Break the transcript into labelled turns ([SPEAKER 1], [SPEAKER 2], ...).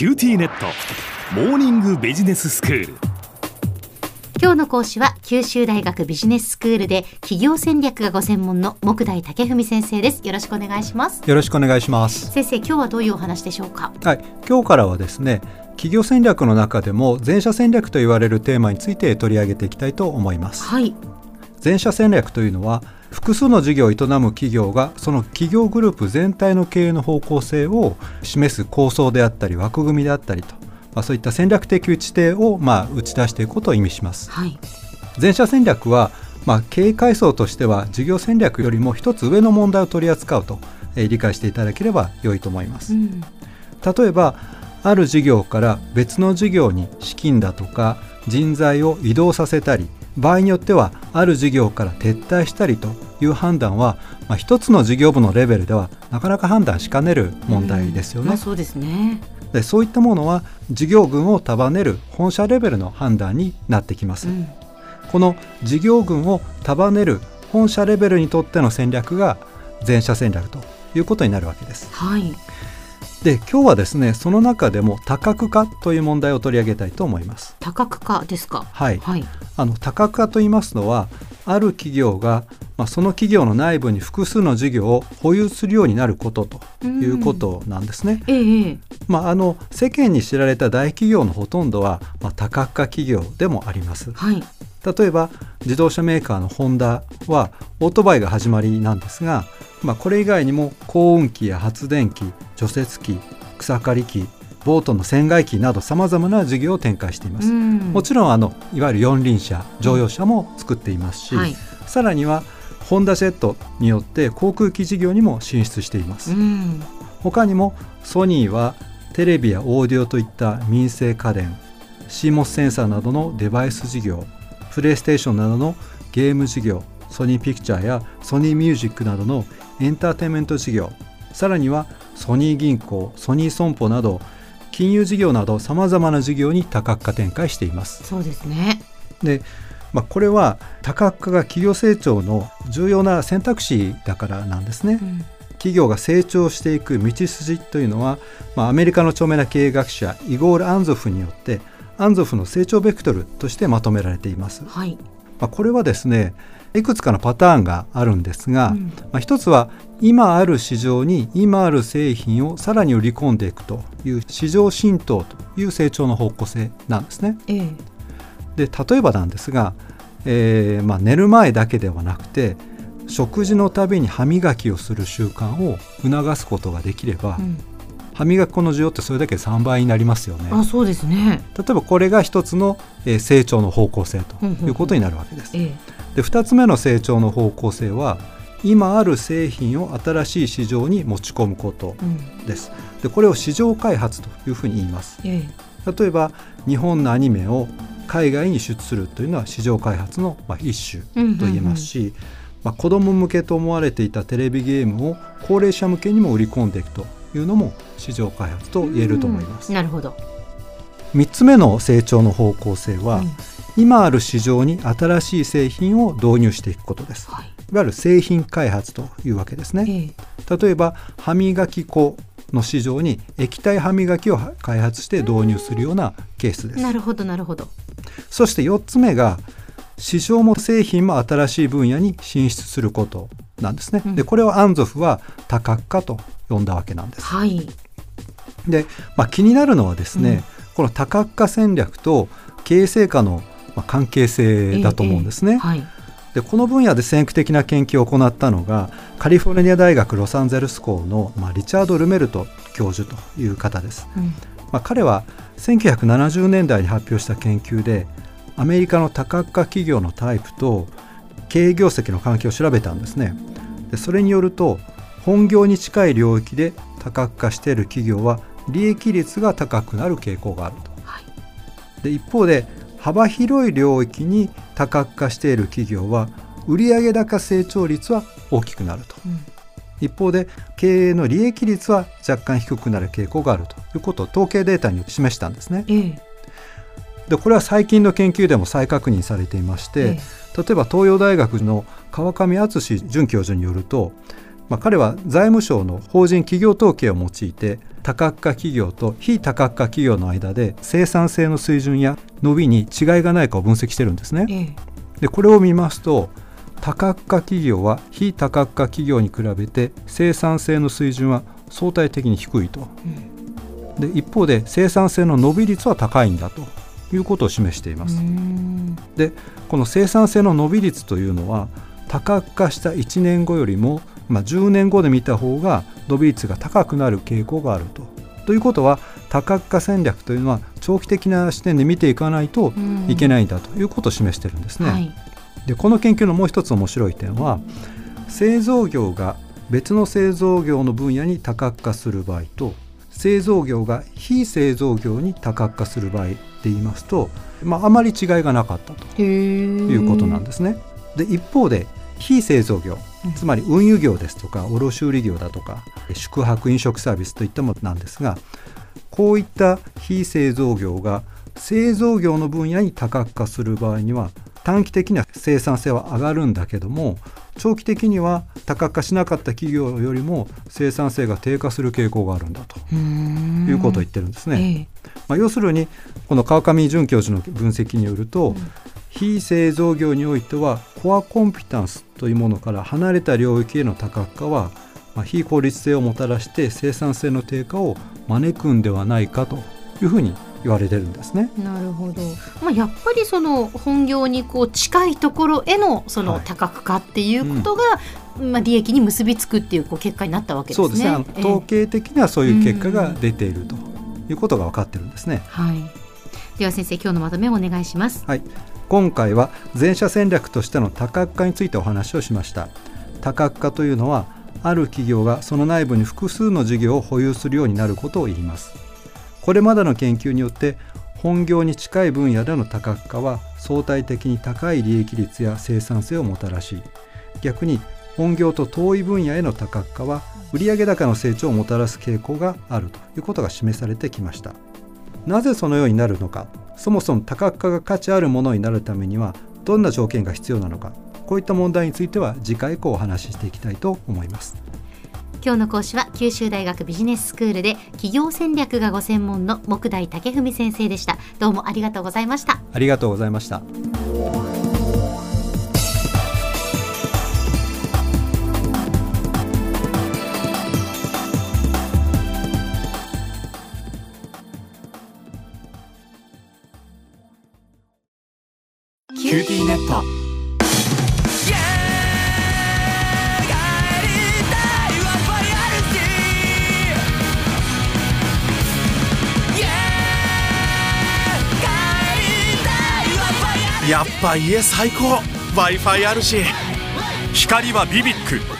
[SPEAKER 1] QTnet。モーニングビジネススクール。
[SPEAKER 2] 今日の講師は九州大学ビジネススクールで企業戦略がご専門の目代武史先生です。よろしくお願いします。
[SPEAKER 3] よろしくお願いします。
[SPEAKER 2] 先生今日はどういうお話でしょうか？
[SPEAKER 3] はい今日からはですね企業戦略の中でも全社戦略と言われるテーマについて取り上げていきたいと思います
[SPEAKER 2] はい
[SPEAKER 3] 全社戦略というのは複数の事業を営む企業がその企業グループ全体の経営の方向性を示す構想であったり枠組みであったりと、まあ、そういった戦略的打ち手をまあ打ち出していくことを意味します。
[SPEAKER 2] はい
[SPEAKER 3] 全社戦略は、まあ、経営階層としては事業戦略よりも一つ上の問題を取り扱うと、えー理解していただければ良いと思います。
[SPEAKER 2] うん
[SPEAKER 3] 例えばある事業から別の事業に資金だとか人材を移動させたり場合によってはある事業から撤退したりという判断は、まあ、一つの事業部のレベルではなかなか判断しかねる問題ですよね。
[SPEAKER 2] まあそうですね
[SPEAKER 3] でそういったものは事業群を束ねる本社レベルの判断になってきます。
[SPEAKER 2] うん
[SPEAKER 3] この事業群を束ねる本社レベルにとっての戦略が全社戦略ということになるわけです。
[SPEAKER 2] はい
[SPEAKER 3] で今日はですねその中でも多角化という問題を取り上げたいと思います。
[SPEAKER 2] 多角化ですか？
[SPEAKER 3] はい、
[SPEAKER 2] はい
[SPEAKER 3] あの多角化と言いますのはある企業が、まあ、その企業の内部に複数の事業を保有するようになることということなんですね。
[SPEAKER 2] ええええ
[SPEAKER 3] まあ、あの世間に知られた大企業のほとんどは、まあ、多角化企業でもあります。
[SPEAKER 2] はい
[SPEAKER 3] 例えば自動車メーカーのホンダはオートバイが始まりなんですが、まあ、これ以外にも高温機や発電機除雪機草刈り機ボートの船外機などさまざまな事業を展開しています。
[SPEAKER 2] うん
[SPEAKER 3] もちろんあのいわゆる四輪車乗用車も作っていますし、
[SPEAKER 2] はい
[SPEAKER 3] さらにはホンダジェットによって航空機事業にも進出しています。
[SPEAKER 2] うん
[SPEAKER 3] 他にもソニーはテレビやオーディオといった民生家電 CMOS センサーなどのデバイス事業プレイステーションなどのゲーム事業ソニーピクチャーやソニーミュージックなどのエンターテインメント事業さらにはソニー銀行ソニー損保など金融事業などさまざまな事業に多角化展開しています。
[SPEAKER 2] そうですね
[SPEAKER 3] で、まあ、これは多角化が企業成長の重要な選択肢だからなんですね。
[SPEAKER 2] うん
[SPEAKER 3] 企業が成長していく道筋というのは、まあ、アメリカの著名な経営学者イゴール・アンゾフによってアンゾフの成長ベクトルとしてまとめられています。
[SPEAKER 2] はい
[SPEAKER 3] まあ、これはですねいくつかのパターンがあるんですが、
[SPEAKER 2] うん
[SPEAKER 3] まあ、一つは今ある市場に今ある製品をさらに売り込んでいくという市場浸透という成長の方向性なんですね。
[SPEAKER 2] ええ
[SPEAKER 3] で例えばなんですが、えーまあ、寝る前だけではなくて食事のたびに歯磨きをする習慣を促すことができれば、
[SPEAKER 2] うん
[SPEAKER 3] 歯磨き粉の需要ってそれだけで3倍になりますよね。
[SPEAKER 2] あそうですね
[SPEAKER 3] 例えばこれが一つの、えー成長の方向性ということになるわけです。
[SPEAKER 2] ええ
[SPEAKER 3] で2つ目の成長の方向性は今ある製品を新しい市場に持ち込むこと
[SPEAKER 2] うん
[SPEAKER 3] です。でこれを市場開発というふうに言います。
[SPEAKER 2] ええ
[SPEAKER 3] 例えば日本のアニメを海外に出するというのは市場開発のまあ一種と言えますし、まあ、子ども向けと思われていたテレビゲームを高齢者向けにも売り込んでいくというのも市場開発と言えると思います。
[SPEAKER 2] うんなるほど
[SPEAKER 3] 3つ目の成長の方向性は、
[SPEAKER 2] うん
[SPEAKER 3] 今ある市場に新しい製品を導入していくことです。
[SPEAKER 2] はい
[SPEAKER 3] いわゆる製品開発というわけですね。
[SPEAKER 2] ええ
[SPEAKER 3] 例えば歯磨き粉の市場に液体歯磨きを開発して導入するようなケースです。
[SPEAKER 2] なるほどなるほど
[SPEAKER 3] そして4つ目が市場も製品も新しい分野に進出することなんですね。
[SPEAKER 2] うん
[SPEAKER 3] でこれをアンゾフは多角化と呼んだわけなんです。
[SPEAKER 2] はい
[SPEAKER 3] で、まあ、気になるのはですね、この多角化戦略と経営成果のまあ関係性だと思うんですね。
[SPEAKER 2] ええはい
[SPEAKER 3] でこの分野で先駆的な研究を行ったのがカリフォルニア大学ロサンゼルス校の、まあ、リチャード・ルメルト教授という方です。
[SPEAKER 2] うん
[SPEAKER 3] まあ、彼は1970年代に発表した研究でアメリカの多角化企業のタイプと経営業績の関係を調べたんですね。でそれによると本業に近い領域で多角化している企業は利益率が高くなる傾向があると。
[SPEAKER 2] はい
[SPEAKER 3] で一方で幅広い領域に多角化している企業は売上高成長率は大きくなると
[SPEAKER 2] うん
[SPEAKER 3] 一方で経営の利益率は若干低くなる傾向があるということを統計データに示したんですね。
[SPEAKER 2] ええ
[SPEAKER 3] でこれは最近の研究でも再確認されていまして、
[SPEAKER 2] え
[SPEAKER 3] 例えば東洋大学の川上敦准教授によるとまあ、彼は財務省の法人企業統計を用いて多角化企業と非多角化企業の間で生産性の水準や伸びに違いがないかを分析してるんですね。
[SPEAKER 2] ええ
[SPEAKER 3] でこれを見ますと多角化企業は非多角化企業に比べて生産性の水準は相対的に低いと。で一方で生産性の伸び率は高いんだということを示しています。
[SPEAKER 2] うん
[SPEAKER 3] でこの生産性の伸び率というのは多角化した1年後よりも、まあ、10年後で見た方が伸び率が高くなる傾向があると。ということは多角化戦略というのは長期的な視点で見ていかないといけないんだということを示してるんですね。
[SPEAKER 2] はい
[SPEAKER 3] でこの研究のもう一つ面白い点は製造業が別の製造業の分野に多角化する場合と製造業が非製造業に多角化する場合で言いますと、まあ、あまり違いがなかったということなんですね。で一方で非製造業
[SPEAKER 2] うん
[SPEAKER 3] つまり運輸業ですとか卸売業だとか宿泊飲食サービスといったものなんですがこういった非製造業が製造業の分野に多角化する場合には短期的には生産性は上がるんだけども長期的には多角化しなかった企業よりも生産性が低下する傾向があるんだと
[SPEAKER 2] うん。
[SPEAKER 3] いうことを言ってるんですね。
[SPEAKER 2] ええ。
[SPEAKER 3] まあ、要するにこの川上准教授の分析によると、非製造業においてはコアコンピタンスというものから離れた領域への多角化は、まあ、非効率性をもたらして生産性の低下を招くんではないかというふうに言われてるんですね。
[SPEAKER 2] なるほど、まあ、やっぱりその本業にこう近いところへのその
[SPEAKER 3] はい。
[SPEAKER 2] 多角化っていうことが、まあ、利益に結びつくっていうこう結果になったわけですね。
[SPEAKER 3] そうですね。統計的にはそういう結果が出ているということが分かってるんですね。
[SPEAKER 2] はい、では先生今日のまとめをお願いします。
[SPEAKER 3] はい、今回は全社戦略としての多角化についてお話をしました。多角化というのはある企業がその内部に複数の事業を保有するようになることを言いますこれまでの研究によって本業に近い分野での多角化は相対的に高い利益率や生産性をもたらし逆に本業と遠い分野への多角化は売上高の成長をもたらす傾向があるということが示されてきました。なぜそのようになるのか。そもそも多角化が価値あるものになるためにはどんな条件が必要なのか。こういった問題については次回以降お話ししていきたいと思います。
[SPEAKER 2] 今日の講師は九州大学ビジネススクールで企業戦略がご専門の木大武文先生でした。どうもありがとうございました。
[SPEAKER 3] ありがとうございました
[SPEAKER 1] やっぱ家最高。W i f i あるし。光はビビック。